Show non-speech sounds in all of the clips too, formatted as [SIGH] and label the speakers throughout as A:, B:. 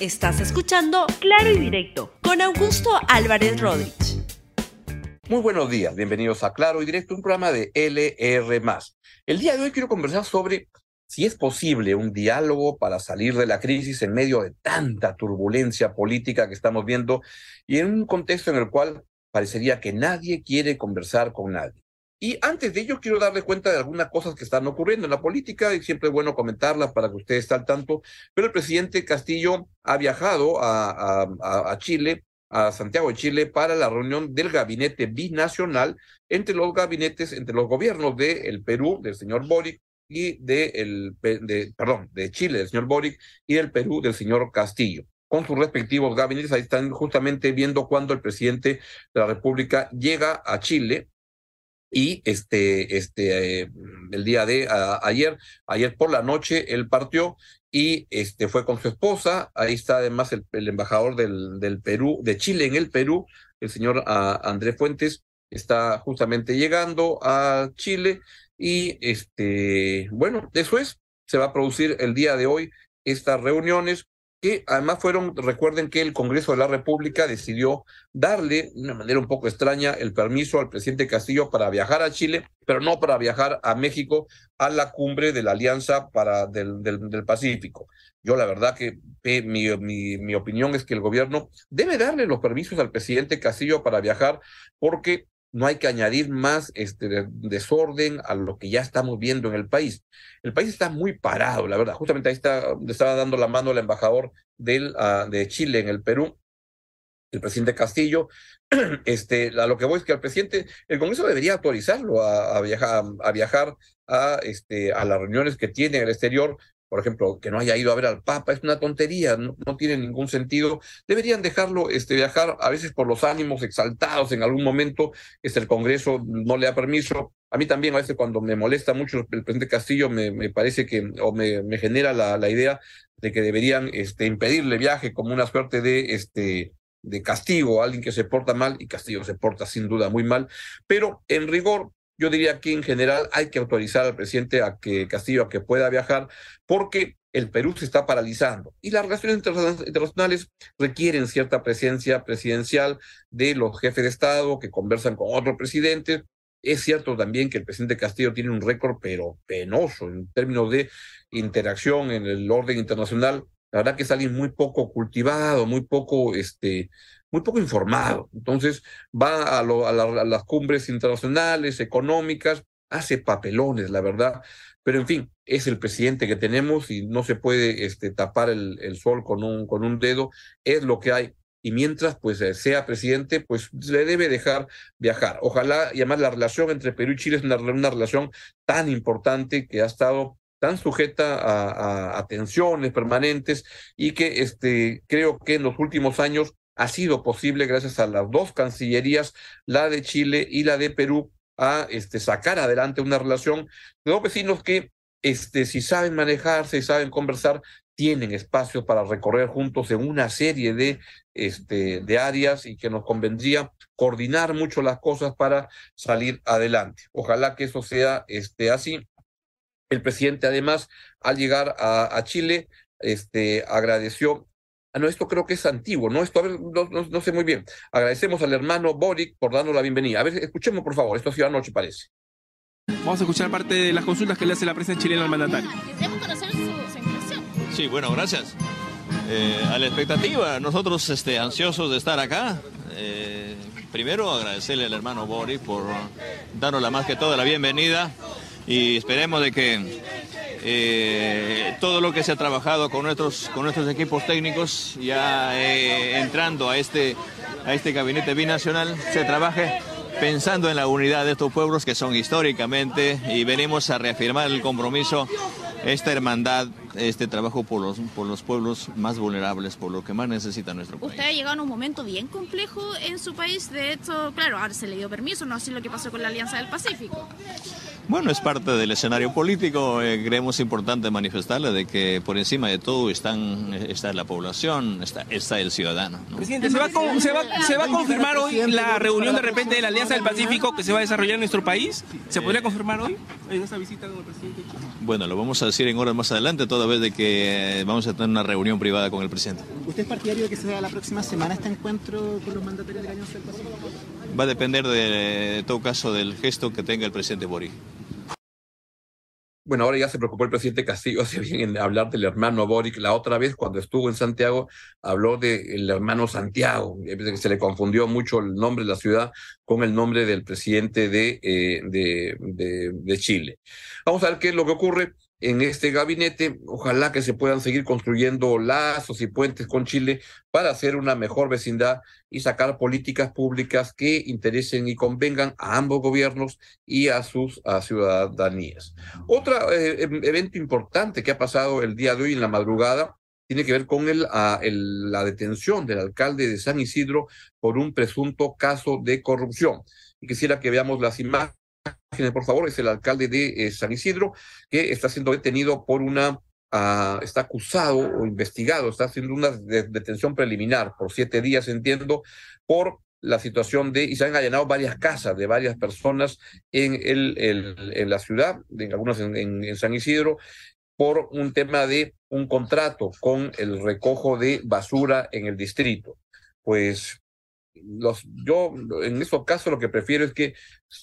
A: Estás escuchando Claro y Directo con Augusto Álvarez Rodríguez.
B: Muy buenos días, bienvenidos a Claro y Directo, un programa de LR. El día de hoy quiero conversar sobre si es posible un diálogo para salir de la crisis en medio de tanta turbulencia política que estamos viendo y en un contexto en el cual parecería que nadie quiere conversar con nadie. Y antes de ello, quiero darle cuenta de algunas cosas que están ocurriendo en la política y siempre es bueno comentarlas para que ustedes estén al tanto. Pero el presidente Castillo ha viajado a, Chile, a Santiago de Chile, para la reunión del gabinete binacional entre los gabinetes, entre los gobiernos del el Perú, del señor Boric, y de, el, de, perdón, de Chile, del señor Boric, y del Perú, del señor Castillo con sus respectivos gabinetes. Ahí están justamente viendo cuándo el presidente de la República llega a Chile y este, este, eh, el día de ayer, ayer por la noche, él partió y este, fue con su esposa. Ahí está además el, embajador del, del, Perú, de Chile en el Perú, el señor Andrés Fuentes, está justamente llegando a Chile y este, bueno, eso es, se va a producir el día de hoy estas reuniones que además fueron, recuerden que el Congreso de la República decidió darle, de una manera un poco extraña, el permiso al presidente Castillo para viajar a Chile, pero no para viajar a México a la cumbre de la Alianza para del, del, Pacífico. Yo la verdad que mi, mi, mi opinión es que el gobierno debe darle los permisos al presidente Castillo para viajar porque no hay que añadir más este, desorden a lo que ya estamos viendo en el país. El país está muy parado, la verdad. Justamente ahí está, le estaba dando la mano al embajador del, ah, de Chile en el Perú, el presidente Castillo. [CLEARS THROAT] Este, a lo que voy es que el presidente, el Congreso debería autorizarlo a, viajar, a viajar a, este, a las reuniones que tiene en el exterior por ejemplo, que no haya ido a ver al Papa, es una tontería, no, tiene ningún sentido. Deberían dejarlo este, viajar, a veces por los ánimos exaltados en algún momento, es el Congreso no le da permiso. A mí también a veces cuando me molesta mucho el presidente Castillo, me, parece que, o me, me genera la, la, idea de que deberían este, impedirle viaje como una suerte de, este, de castigo a alguien que se porta mal, y Castillo se porta sin duda muy mal, pero en rigor yo diría que en general hay que autorizar al presidente a que Castillo a que pueda viajar porque el Perú se está paralizando y las relaciones internacionales requieren cierta presencia presidencial de los jefes de Estado que conversan con otros presidentes. Es cierto también que el presidente Castillo tiene un récord pero penoso en términos de interacción en el orden internacional. La verdad que es alguien muy poco cultivado, muy poco este, muy poco informado. Entonces va a, a, las cumbres internacionales, económicas, hace papelones, la verdad. Pero en fin, es el presidente que tenemos y no se puede este, tapar el, sol con un, con un dedo, es lo que hay. Y mientras pues eh, sea presidente, pues le debe dejar viajar. Ojalá, y además la relación entre Perú y Chile es una, relación tan importante que ha estado tan sujeta a, a, a, tensiones permanentes y que este, creo que en los últimos años ha sido posible gracias a las dos cancillerías, la de Chile y la de Perú, a este, sacar adelante una relación de dos vecinos que, este, si saben manejarse y saben conversar, tienen espacio para recorrer juntos en una serie de, este, de áreas y que nos convendría coordinar mucho las cosas para salir adelante. Ojalá que eso sea este, así. El presidente, además, al llegar a, a Chile, este, agradeció Ah, no, esto creo que es antiguo, ¿no? Esto, a ver, no, sé muy bien. Agradecemos al hermano Boric por darnos la bienvenida. A ver, escuchemos, por favor. Esto ha sido anoche, parece.
C: Vamos a escuchar parte de las consultas que le hace la prensa chilena al mandatario.
D: Queremos conocer su, impresión.
E: Sí, bueno, gracias. Eh, a la expectativa, nosotros este, ansiosos de estar acá. Eh, primero, agradecerle al hermano Boric por darnos la más que toda la bienvenida y esperemos de que eh, todo lo que se ha trabajado con nuestros, con nuestros equipos técnicos, ya eh, entrando a este, a este gabinete binacional, se trabaje pensando en la unidad de estos pueblos que son históricamente y venimos a reafirmar el compromiso, esta hermandad, este trabajo por los, por los pueblos más vulnerables, por lo que más necesita nuestro país.
D: Usted ha llegado a un momento bien complejo en su país, de hecho, claro, ahora se le dio permiso, no así lo que pasó con la Alianza del Pacífico.
E: Bueno, es parte del escenario político. Eh, creemos importante manifestarle de que por encima de todo están, está la población, está, está el ciudadano. ¿no?
C: Presidente, ¿se va, a, se, va, ¿se va a confirmar hoy la reunión de repente de la Alianza del Pacífico que se va a desarrollar en nuestro país? ¿Se podría confirmar hoy en esta visita con el presidente?
E: Bueno, lo vamos a decir en horas más adelante, toda vez de que vamos a tener una reunión privada con el presidente.
F: ¿Usted es partidario de que se vea la próxima semana este encuentro con los mandatarios de la Alianza del Pacífico?
E: Va a depender de, todo caso del gesto que tenga el presidente Boric.
B: Bueno, ahora ya se preocupó el presidente Castillo [LAUGHS] hace bien en hablar del hermano Boric. La otra vez, cuando estuvo en Santiago, habló del hermano Santiago. Se le confundió mucho el nombre de la ciudad con el nombre del presidente de, eh, de, de, Chile. Vamos a ver qué es lo que ocurre en este gabinete. Ojalá que se puedan seguir construyendo lazos y puentes con Chile para hacer una mejor vecindad y sacar políticas públicas que interesen y convengan a ambos gobiernos y a sus ciudadanías. Otro eh, evento importante que ha pasado el día de hoy en la madrugada tiene que ver con el, la detención del alcalde de San Isidro por un presunto caso de corrupción. Y quisiera que veamos las imágenes por favor, es el alcalde de eh, San Isidro, que está siendo detenido por una, uh, está acusado o investigado, está haciendo una de detención preliminar por siete días, entiendo, por la situación de, y se han allanado varias casas de varias personas en, el, en la ciudad, en algunas en San Isidro, por un tema de un contrato con el recojo de basura en el distrito. Pues yo en esos casos lo que prefiero es que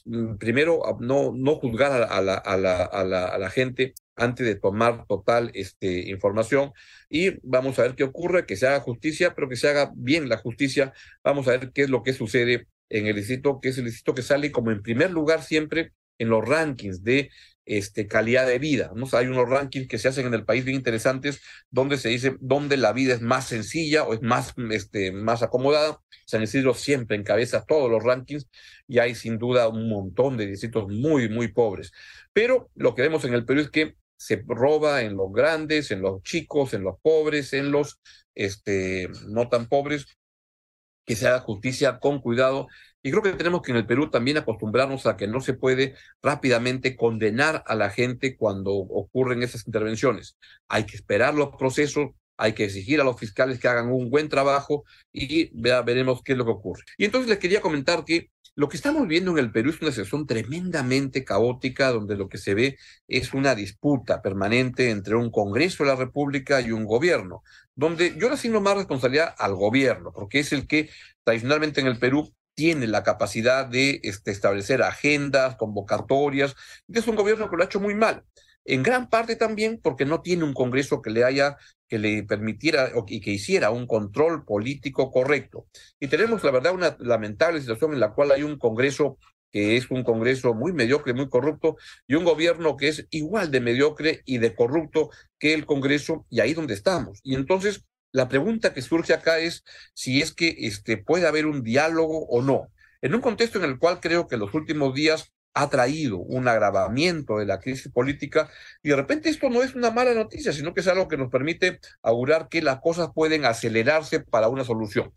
B: mm, primero no, no juzgar a, la, a, la, a, la, a la gente antes de tomar total este, información y vamos a ver qué ocurre, que se haga justicia, pero que se haga bien la justicia. Vamos a ver qué es lo que sucede en el distrito, que es el distrito que sale como en primer lugar siempre en los rankings de este, calidad de vida. ¿no? hay unos rankings que se hacen en el país bien interesantes donde se dice dónde la vida es más sencilla o es más, este, más acomodada. San Isidro siempre encabeza todos los rankings y hay sin duda un montón de distritos muy, muy pobres. Pero lo que vemos en el Perú es que se roba en los grandes, en los chicos, en los pobres, en los este, no tan pobres, que se haga justicia con cuidado. Y creo que tenemos que en el Perú también acostumbrarnos a que no se puede rápidamente condenar a la gente cuando ocurren esas intervenciones. Hay que esperar los procesos, hay que exigir a los fiscales que hagan un buen trabajo y veremos qué es lo que ocurre. Y entonces les quería comentar que lo que estamos viendo en el Perú es una situación tremendamente caótica, donde lo que se ve es una disputa permanente entre un Congreso de la República y un gobierno, donde yo le asigno más responsabilidad al gobierno, porque es el que tradicionalmente en el Perú tiene la capacidad de este, establecer agendas, convocatorias, es un gobierno que lo ha hecho muy mal en gran parte también porque no tiene un Congreso que le haya, que le permitiera y que hiciera un control político correcto. Y tenemos, la verdad, una lamentable situación en la cual hay un Congreso que es un Congreso muy mediocre, muy corrupto, y un gobierno que es igual de mediocre y de corrupto que el Congreso, y ahí donde estamos. Y entonces, la pregunta que surge acá es si es que este, puede haber un diálogo o no. En un contexto en el cual creo que los últimos días ha traído un agravamiento de la crisis política y de repente esto no es una mala noticia, sino que es algo que nos permite augurar que las cosas pueden acelerarse para una solución.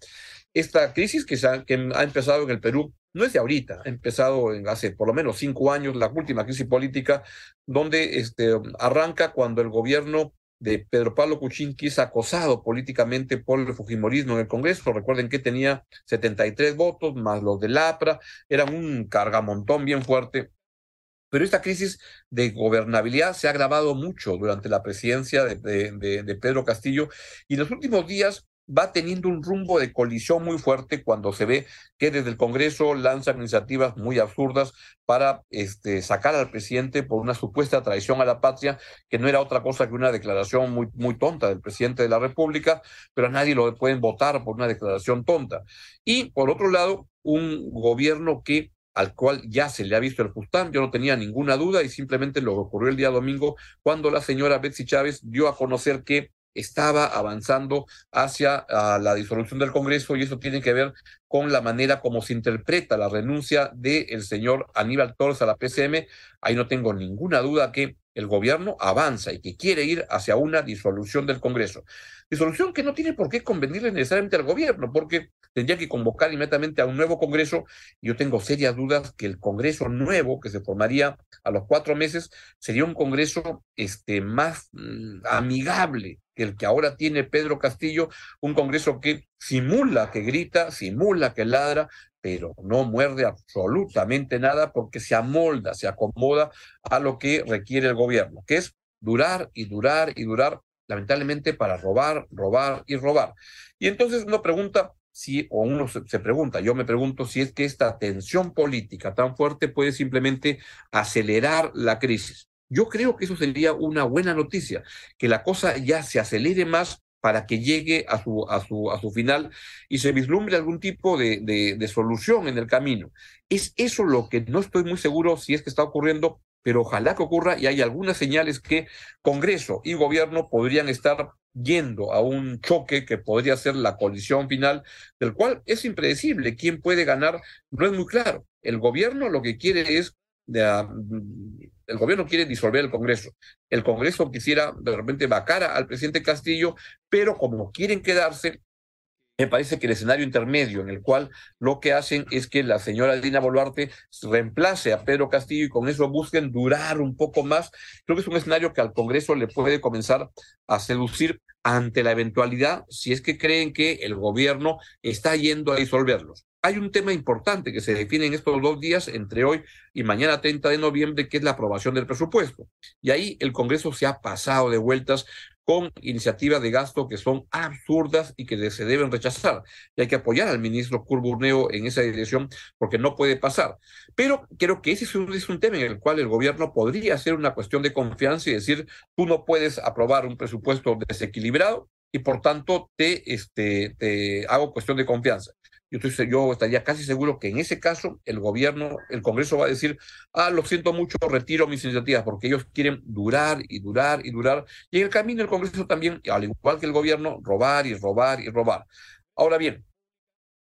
B: Esta crisis que, ha, que ha empezado en el Perú no es de ahorita, ha empezado en hace por lo menos cinco años, la última crisis política, donde este, arranca cuando el gobierno de Pedro Pablo Kuczynski es acosado políticamente por el Fujimorismo en el Congreso. Recuerden que tenía 73 votos, más los del APRA, eran un cargamontón bien fuerte. Pero esta crisis de gobernabilidad se ha agravado mucho durante la presidencia de, de, de Pedro Castillo y en los últimos días va teniendo un rumbo de colisión muy fuerte cuando se ve que desde el Congreso lanzan iniciativas muy absurdas para este, sacar al presidente por una supuesta traición a la patria, que no era otra cosa que una declaración muy, muy tonta del presidente de la República, pero a nadie lo pueden votar por una declaración tonta. Y por otro lado, un gobierno que al cual ya se le ha visto el Fustán, yo no tenía ninguna duda y simplemente lo ocurrió el día domingo cuando la señora Betsy Chávez dio a conocer que estaba avanzando hacia uh, la disolución del Congreso y eso tiene que ver con la manera como se interpreta la renuncia del señor Aníbal Torres a la PCM. Ahí no tengo ninguna duda que el gobierno avanza y que quiere ir hacia una disolución del Congreso. Disolución que no tiene por qué convenirle necesariamente al gobierno, porque tendría que convocar inmediatamente a un nuevo Congreso. Yo tengo serias dudas que el Congreso nuevo, que se formaría a los cuatro meses, sería un Congreso este, más mm, amigable que el que ahora tiene Pedro Castillo, un Congreso que simula que grita, simula que ladra, pero no muerde absolutamente nada porque se amolda, se acomoda a lo que requiere el gobierno, que es durar y durar y durar, lamentablemente para robar, robar y robar. Y entonces uno pregunta si, o uno se, pregunta, yo me pregunto si es que esta tensión política tan fuerte puede simplemente acelerar la crisis. Yo creo que eso sería una buena noticia, que la cosa ya se acelere más para que llegue a su, a su, a su final y se vislumbre algún tipo de, de, solución en el camino. Es eso lo que no estoy muy seguro si es que está ocurriendo, pero ojalá que ocurra y hay algunas señales que Congreso y gobierno podrían estar yendo a un choque que podría ser la colisión final, del cual es impredecible. ¿Quién puede ganar? No es muy claro. El gobierno lo que quiere es el gobierno quiere disolver el Congreso. El Congreso quisiera de repente vacar al presidente Castillo, pero como quieren quedarse, me parece que el escenario intermedio en el cual lo que hacen es que la señora Dina Boluarte reemplace a Pedro Castillo y con eso busquen durar un poco más. Creo que es un escenario que al Congreso le puede comenzar a seducir ante la eventualidad si es que creen que el gobierno está yendo a disolverlos. Hay un tema importante que se define en estos dos días, entre hoy y mañana 30 de noviembre, que es la aprobación del presupuesto. Y ahí el Congreso se ha pasado de vueltas con iniciativas de gasto que son absurdas y que se deben rechazar. Y hay que apoyar al ministro Curburneo en esa dirección porque no puede pasar. Pero creo que ese es un, tema en el cual el gobierno podría hacer una cuestión de confianza y decir, tú no puedes aprobar un presupuesto desequilibrado y por tanto te, este, te hago cuestión de confianza. Yo, estoy, yo estaría casi seguro que en ese caso el gobierno, el Congreso va a decir, ah, lo siento mucho, retiro mis iniciativas, porque ellos quieren durar y durar y durar. Y en el camino el Congreso también, al igual que el gobierno, robar y robar y robar. Ahora bien,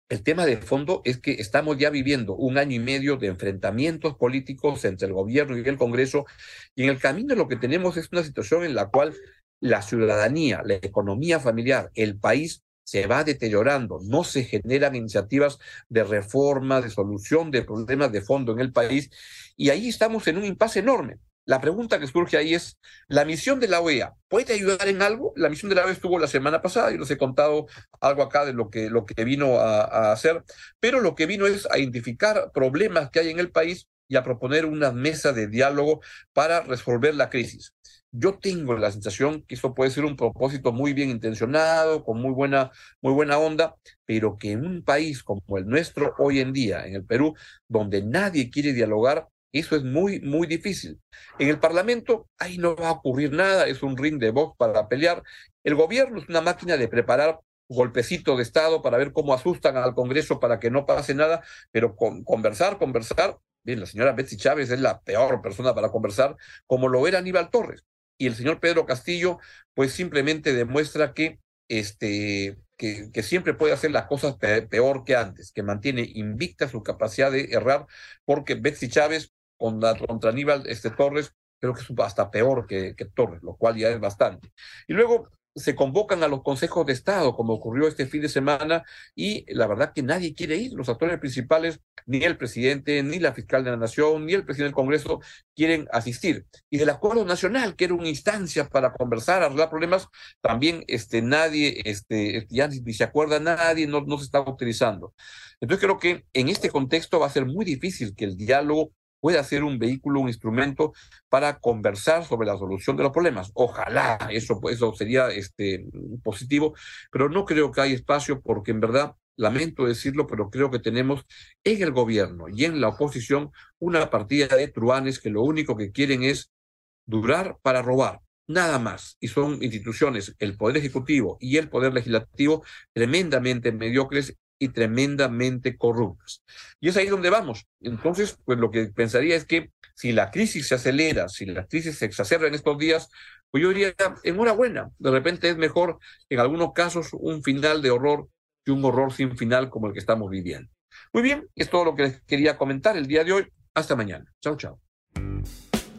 B: el tema de fondo es que estamos ya viviendo un año y medio de enfrentamientos políticos entre el gobierno y el Congreso, y en el camino lo que tenemos es una situación en la cual la ciudadanía, la economía familiar, el país se va deteriorando, no se generan iniciativas de reforma, de solución de problemas de fondo en el país, y ahí estamos en un impasse enorme. La pregunta que surge ahí es, ¿la misión de la OEA puede ayudar en algo? La misión de la OEA estuvo la semana pasada, y les he contado algo acá de lo que, lo que vino a, a hacer, pero lo que vino es a identificar problemas que hay en el país y a proponer una mesa de diálogo para resolver la crisis yo tengo la sensación que eso puede ser un propósito muy bien intencionado, con muy buena, muy buena onda, pero que en un país como el nuestro hoy en día, en el Perú, donde nadie quiere dialogar, eso es muy, muy difícil. En el Parlamento, ahí no va a ocurrir nada, es un ring de voz para pelear. El gobierno es una máquina de preparar golpecito de Estado para ver cómo asustan al Congreso para que no pase nada, pero con, conversar, conversar. Bien, la señora Betsy Chávez es la peor persona para conversar, como lo era Aníbal Torres y el señor Pedro Castillo, pues simplemente demuestra que, este, que, siempre puede hacer las cosas peor que antes, que mantiene invicta su capacidad de errar, porque Betsy Chávez contra, contra Aníbal este, Torres creo que es hasta peor que Torres, lo cual ya es bastante. Y luego se convocan a los consejos de Estado, como ocurrió este fin de semana, y la verdad que nadie quiere ir. Los actores principales, ni el presidente, ni la fiscal de la Nación, ni el presidente del Congreso quieren asistir. Y del Acuerdo Nacional, que era una instancia para conversar, arreglar problemas, también este, nadie, este, ya ni, se acuerda nadie, no, no se está utilizando. Entonces creo que en este contexto va a ser muy difícil que el diálogo puede ser un vehículo, un instrumento para conversar sobre la solución de los problemas. Ojalá eso, eso sería este, positivo, pero no creo que haya espacio porque en verdad, lamento decirlo, pero creo que tenemos en el gobierno y en la oposición una partida de truanes que lo único que quieren es durar para robar. Nada más. Y son instituciones, el Poder Ejecutivo y el Poder Legislativo, tremendamente mediocres y tremendamente corruptas. Y es ahí donde vamos. Entonces, pues lo que pensaría es que si la crisis se acelera, si la crisis se exacerba en estos días, pues yo diría, enhorabuena, de repente es mejor en algunos casos un final de horror que un horror sin final como el que estamos viviendo. Muy bien, es todo lo que les quería comentar el día de hoy. Hasta mañana. Chao, chao.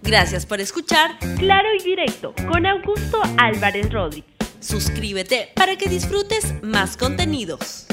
A: Gracias por escuchar Claro y Directo con Augusto Álvarez Rodríguez. Suscríbete para que disfrutes más contenidos.